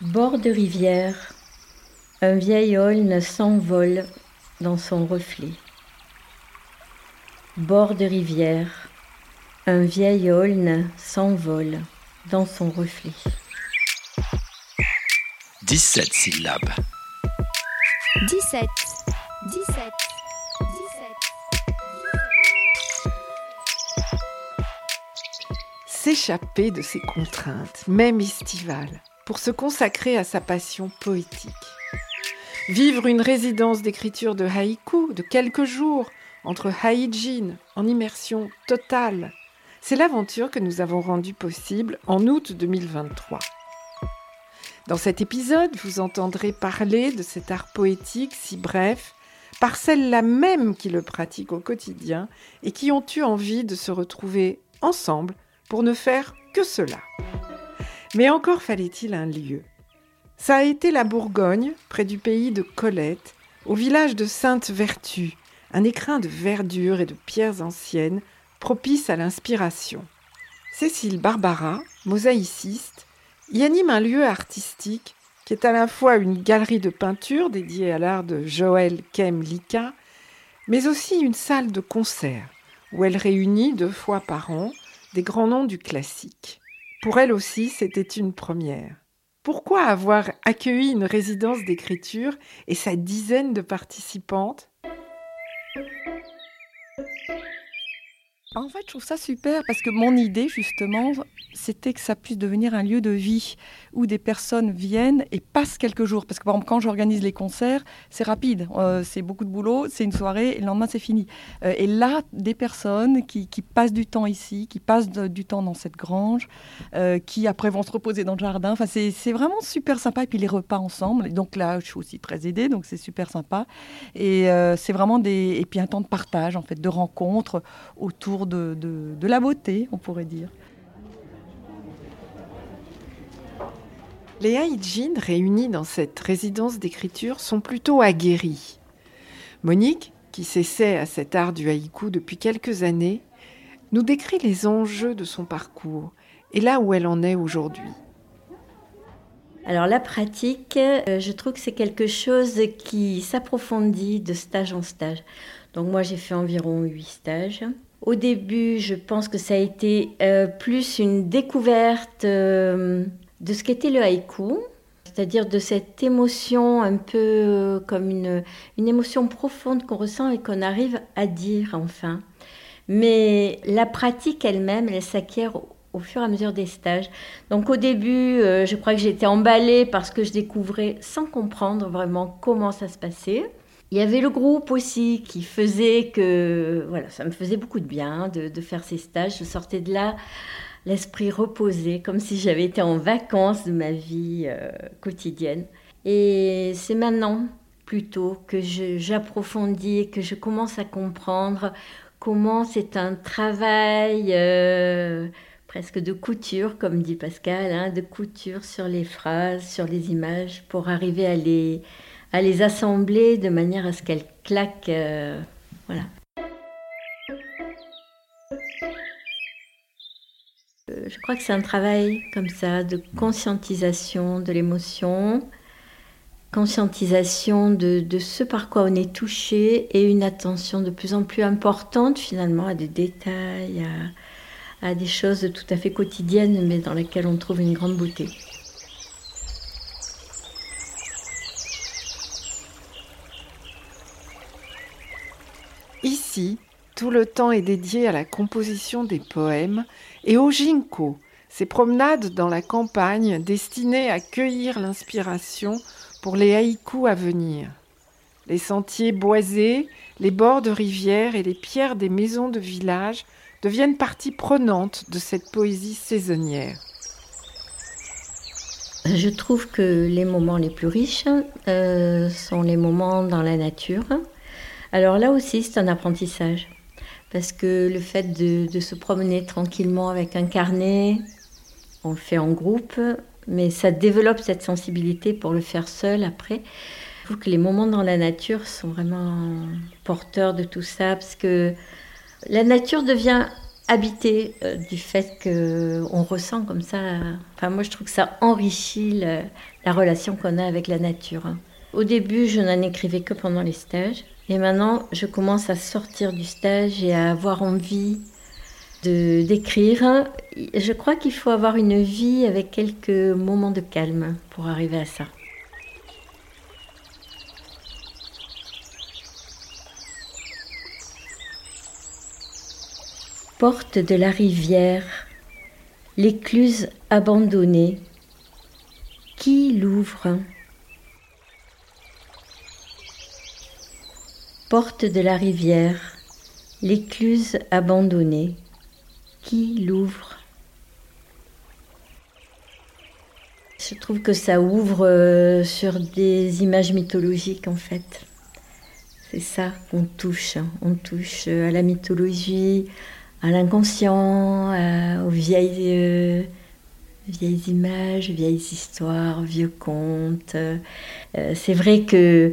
Bord de rivière, un vieil aulne s'envole dans son reflet. Bord de rivière, un vieil aulne s'envole dans son reflet. 17 syllabes. 17. 17. 17. S'échapper de ses contraintes, même estivales, pour se consacrer à sa passion poétique. Vivre une résidence d'écriture de haïku de quelques jours entre Haijin en immersion totale. C'est l'aventure que nous avons rendue possible en août 2023. Dans cet épisode, vous entendrez parler de cet art poétique si bref par celles-là même qui le pratiquent au quotidien et qui ont eu envie de se retrouver ensemble pour ne faire que cela. Mais encore fallait-il un lieu. Ça a été la Bourgogne, près du pays de Colette, au village de Sainte-Vertu, un écrin de verdure et de pierres anciennes propice à l'inspiration. Cécile Barbara, mosaïciste, y anime un lieu artistique qui est à la fois une galerie de peinture dédiée à l'art de Joël Kem Lika, mais aussi une salle de concert où elle réunit deux fois par an des grands noms du classique. Pour elle aussi, c'était une première. Pourquoi avoir accueilli une résidence d'écriture et sa dizaine de participantes En fait, je trouve ça super parce que mon idée, justement, c'était que ça puisse devenir un lieu de vie où des personnes viennent et passent quelques jours. Parce que, par exemple, quand j'organise les concerts, c'est rapide. Euh, c'est beaucoup de boulot, c'est une soirée et le lendemain, c'est fini. Euh, et là, des personnes qui, passent du temps ici, qui passent du temps dans cette grange, euh, qui après vont se reposer dans le jardin. Enfin, c'est vraiment super sympa. Et puis les repas ensemble. Donc là, je suis aussi très aidée, donc c'est super sympa. Et c'est vraiment des. Et puis un temps de partage, en fait, de rencontres autour de, la beauté, on pourrait dire. Les Haïdjin réunis dans cette résidence d'écriture sont plutôt aguerris. Monique, qui s'essaie à cet art du haïku depuis quelques années, nous décrit les enjeux de son parcours et là où elle en est aujourd'hui. Alors la pratique, euh, je trouve que c'est quelque chose qui s'approfondit de stage en stage. Donc moi j'ai fait environ huit stages. Au début, je pense que ça a été euh, plus une découverte euh, de ce qu'était le haïku, c'est-à-dire de cette émotion un peu euh, comme une, une émotion profonde qu'on ressent et qu'on arrive à dire enfin. Mais la pratique elle-même, elle s'acquiert au fur et à mesure des stages. Donc au début, je crois que j'étais emballée parce que je découvrais sans comprendre vraiment comment ça se passait. Il y avait le groupe aussi qui faisait que, voilà, ça me faisait beaucoup de bien de, faire ces stages. Je sortais de là l'esprit reposé, comme si j'avais été en vacances de ma vie euh, quotidienne. Et c'est maintenant plutôt que j'approfondis et que je commence à comprendre comment c'est un travail euh, presque de couture, comme dit Pascal, hein, de couture sur les phrases, sur les images, pour arriver à les à les assembler de manière à ce qu'elles claquent. Euh, voilà. Euh, je crois que c'est un travail comme ça de conscientisation de l'émotion, conscientisation de, ce par quoi on est touché et une attention de plus en plus importante finalement à des détails, à des choses tout à fait quotidiennes mais dans lesquelles on trouve une grande beauté. Tout le temps est dédié à la composition des poèmes et au ginkgo, ces promenades dans la campagne destinées à cueillir l'inspiration pour les haïkus à venir. Les sentiers boisés, les bords de rivières et les pierres des maisons de village deviennent partie prenante de cette poésie saisonnière. Je trouve que les moments les plus riches euh, sont les moments dans la nature, alors là aussi, c'est un apprentissage. Parce que le fait de, se promener tranquillement avec un carnet, on le fait en groupe, mais ça développe cette sensibilité pour le faire seul après. Je trouve que les moments dans la nature sont vraiment porteurs de tout ça, parce que la nature devient habité euh, du fait qu'on ressent comme ça. Enfin, moi, je trouve que ça enrichit la relation qu'on a avec la nature. hein. Au début, je n'en écrivais que pendant les stages. Et maintenant, je commence à sortir du stage et à avoir envie de d'écrire. Je crois qu'il faut avoir une vie avec quelques moments de calme pour arriver à ça. Porte de la rivière, l'écluse abandonnée. Qui l'ouvre? Porte de la rivière, l'écluse abandonnée. Qui l'ouvre Je trouve que ça ouvre euh, sur des images mythologiques en fait. C'est ça qu'on touche. hein. On touche euh, à la mythologie, à l'inconscient, aux vieilles, euh, vieilles images, vieilles histoires, vieux contes. C'est vrai que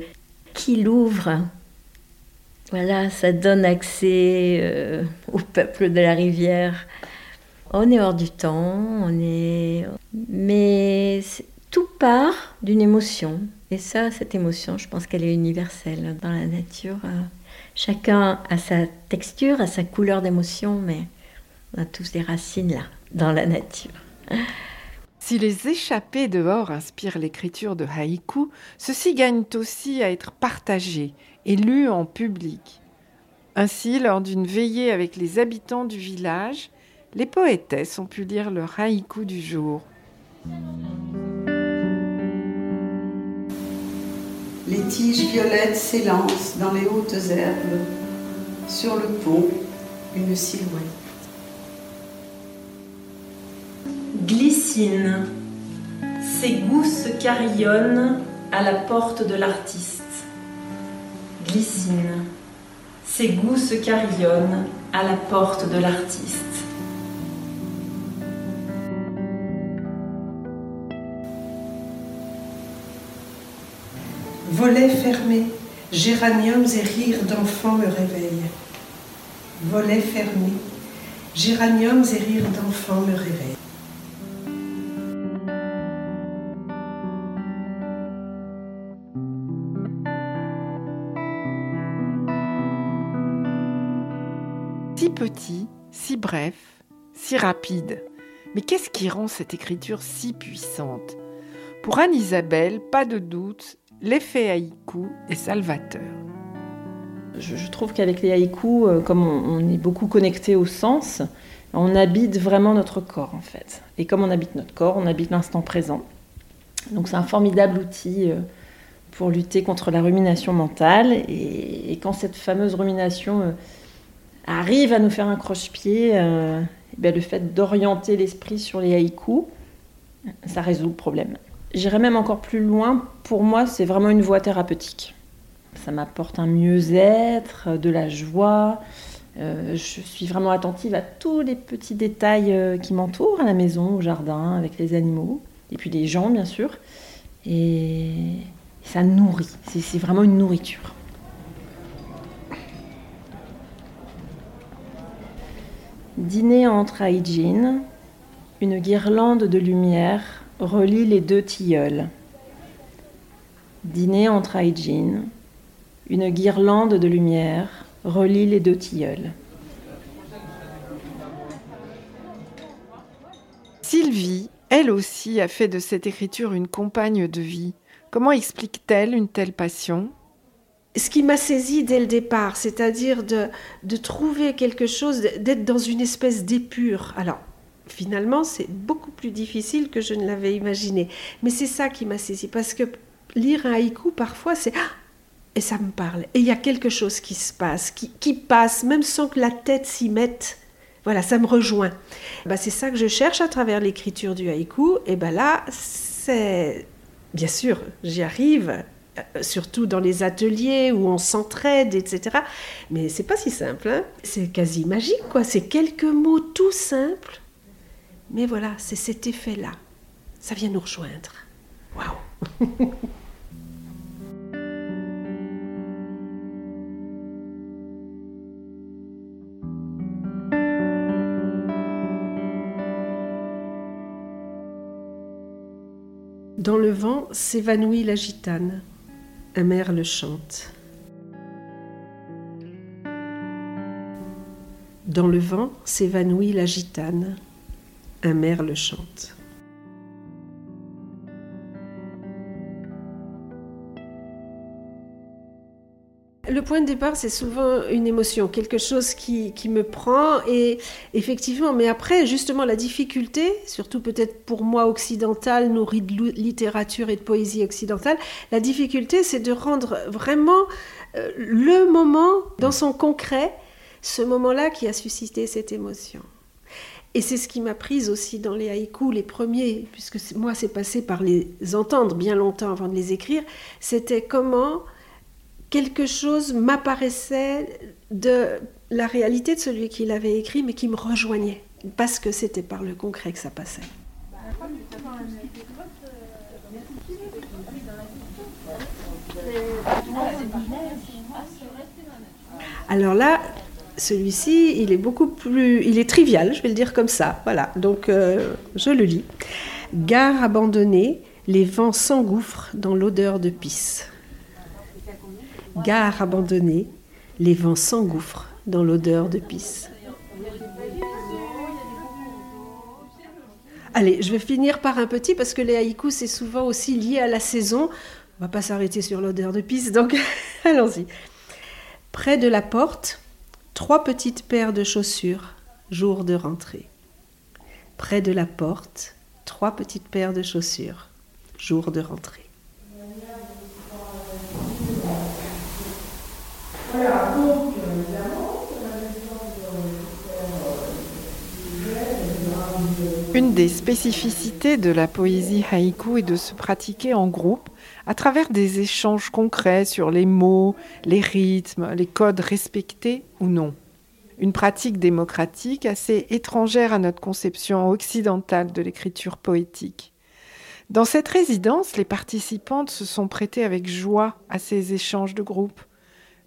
qui l'ouvre, voilà, ça donne accès euh, au peuple de la rivière. On est hors du temps, on est, mais tout part d'une émotion. Et ça, cette émotion, je pense qu'elle est universelle dans la nature. euh, Chacun a sa texture, a sa couleur d'émotion, mais on a tous des racines là, dans la nature. Si les échappées dehors inspirent l'écriture de haïku, ceux-ci gagnent aussi à être partagés et lus en public. Ainsi, lors d'une veillée avec les habitants du village, les poétesses ont pu lire leur haïku du jour. Les tiges violettes s'élancent dans les hautes herbes. Sur le pont, une silhouette. Glycine. Ses gousses carillonnent à la porte de l'artiste. Ses gousses carillonnent à la porte de l'artiste. Volets fermés, géraniums et rires d'enfants me réveillent. Volets fermés, géraniums et rires d'enfants me réveillent. Petit, si bref, si rapide. Mais qu'est-ce qui rend cette écriture si puissante? Pour Anne-Isabelle, pas de doute, l'effet haïku est salvateur. Je, trouve qu'avec les haïkus, euh, comme on, on est beaucoup connecté au sens, on habite vraiment notre corps en fait. Et comme on habite notre corps, on habite l'instant présent. Donc c'est un formidable outil euh, pour lutter contre la rumination mentale. Et, et quand cette fameuse rumination euh, arrive à nous faire un croche-pied, euh, bien, le fait d'orienter l'esprit sur les haïkus, ça résout le problème. J'irais même encore plus loin. Pour moi, c'est vraiment une voie thérapeutique. Ça m'apporte un mieux-être, de la joie. Euh, je suis vraiment attentive à tous les petits détails euh, qui m'entourent à la maison, au jardin, avec les animaux, et puis les gens, bien sûr. Et ça nourrit. C'est vraiment une nourriture. Dîner entre Aijin, une guirlande de lumière relie les deux tilleuls. Dîner entre Aijin, une guirlande de lumière relie les deux tilleuls. Sylvie, elle aussi, a fait de cette écriture une compagne de vie. Comment explique-t-elle une telle passion? Ce qui m'a saisi dès le départ, c'est-à-dire de, trouver quelque chose, d'être dans une espèce d'épure. Alors, finalement, c'est beaucoup plus difficile que je ne l'avais imaginé. Mais c'est ça qui m'a saisi, parce que lire un haïku, parfois, c'est... Ah et ça me parle. Et il y a quelque chose qui se passe, qui, passe, même sans que la tête s'y mette. Voilà, ça me rejoint. Bah, c'est ça que je cherche à travers l'écriture du haïku. Et ben là, c'est... Bien sûr, j'y arrive, euh, surtout dans les ateliers où on s'entraide, etc. Mais c'est pas si simple. Hein. C'est quasi magique, quoi. C'est quelques mots tout simples. Mais voilà, c'est cet effet-là. Ça vient nous rejoindre. Waouh Dans le vent s'évanouit la gitane un merle chante. Dans le vent s'évanouit la gitane, un merle chante. Le point de départ, c'est souvent une émotion, quelque chose qui, qui, me prend. Et effectivement, mais après, justement, la difficulté, surtout peut-être pour moi occidentale, nourrie de littérature et de poésie occidentale, la difficulté, c'est de rendre vraiment euh, le moment dans son concret, ce moment-là qui a suscité cette émotion. Et c'est ce qui m'a prise aussi dans les haïkus, les premiers, puisque moi, c'est passé par les entendre bien longtemps avant de les écrire. C'était comment quelque chose m'apparaissait de la réalité de celui qui l'avait écrit, mais qui me rejoignait, parce que c'était par le concret que ça passait. Alors là, celui-ci, il est beaucoup plus, il est trivial, je vais le dire comme ça. Voilà, donc euh, je le lis. Gare abandonnée, les vents s'engouffrent dans l'odeur de pisse. Gare abandonnée, les vents s'engouffrent dans l'odeur de pisse. Allez, je vais finir par un petit parce que les haïkus c'est souvent aussi lié à la saison. On va pas s'arrêter sur l'odeur de pisse, donc allons-y. Près de la porte, trois petites paires de chaussures, jour de rentrée. Près de la porte, trois petites paires de chaussures, jour de rentrée. Une des spécificités de la poésie haïku est de se pratiquer en groupe à travers des échanges concrets sur les mots, les rythmes, les codes respectés ou non. Une pratique démocratique assez étrangère à notre conception occidentale de l'écriture poétique. Dans cette résidence, les participantes se sont prêtées avec joie à ces échanges de groupe.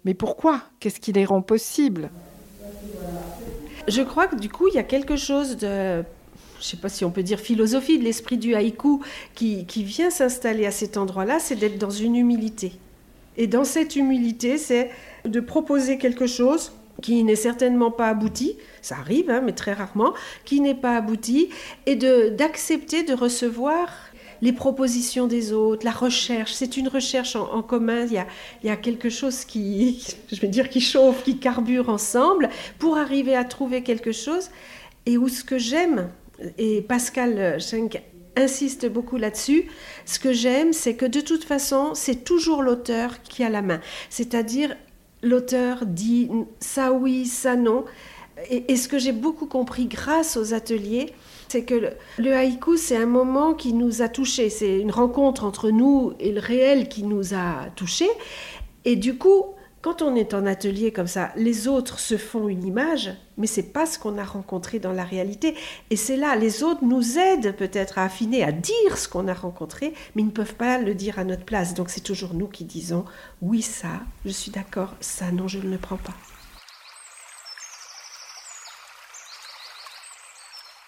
Mais pourquoi? Qu'est-ce qui les rend possibles? Je crois que du coup, il y a quelque chose de je ne sais pas si on peut dire philosophie de l'esprit du haïku qui, qui vient s'installer à cet endroit-là, c'est d'être dans une humilité. Et dans cette humilité, c'est de proposer quelque chose qui n'est certainement pas abouti, ça arrive, hein, mais très rarement, qui n'est pas abouti, et d'accepter de recevoir les propositions des autres, la recherche. C'est une recherche en, commun. Il y, a, quelque chose qui, je vais dire, qui chauffe, qui carbure ensemble pour arriver à trouver quelque chose. Et où ce que j'aime, et Pascal Schenk insiste beaucoup là-dessus, ce que j'aime, c'est que de toute façon, c'est toujours l'auteur qui a la main. C'est-à-dire, l'auteur dit ça oui, ça non. Et ce que j'ai beaucoup compris grâce aux ateliers, c'est que le, haïku, c'est un moment qui nous a touchés. C'est une rencontre entre nous et le réel qui nous a touchés. Et du coup, quand on est en atelier comme ça, les autres se font une image, mais c'est pas ce qu'on a rencontré dans la réalité. Et c'est là, les autres nous aident peut-être à affiner, à dire ce qu'on a rencontré, mais ils ne peuvent pas le dire à notre place. Donc c'est toujours nous qui disons oui ça, je suis d'accord, ça non, je ne le prends pas.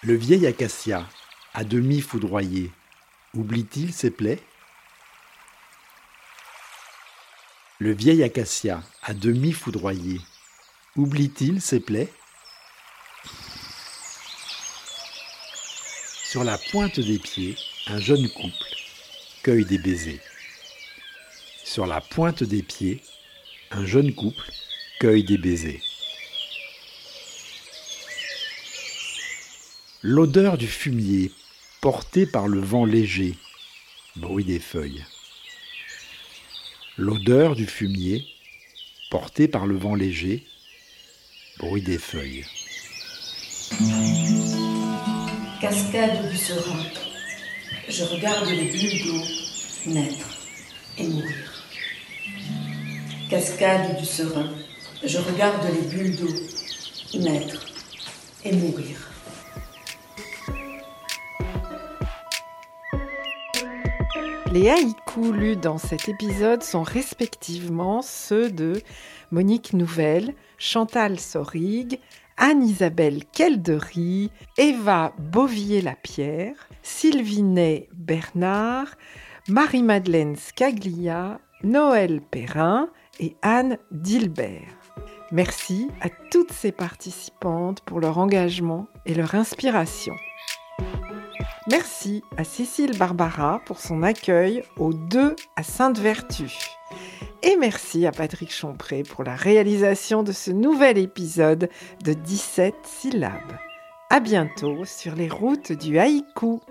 Le vieil acacia, à demi foudroyé, oublie-t-il ses plaies? Le vieil acacia, à demi foudroyé, oublie-t-il ses plaies? Sur la pointe des pieds, un jeune couple cueille des baisers. Sur la pointe des pieds, un jeune couple cueille des baisers. L'odeur du fumier portée par le vent léger, bruit des feuilles. L'odeur du fumier portée par le vent léger, bruit des feuilles. Cascade du serein. Je regarde les bulles d'eau naître et mourir. Cascade du serein. Je regarde les bulles d'eau naître et mourir. Les haïkus lus dans cet épisode sont respectivement ceux de Monique Nouvelle, Chantal Sorig, Anne-Isabelle Keldery, Eva Bovier-Lapierre, Sylvinet Bernard, Marie-Madeleine Scaglia, Noël Perrin et Anne Dilbert. Merci à toutes ces participantes pour leur engagement et leur inspiration. Merci à Cécile Barbara pour son accueil aux deux à Sainte-Vertu. Et merci à Patrick Champré pour la réalisation de ce nouvel épisode de 17 syllabes. À bientôt sur les routes du haïku.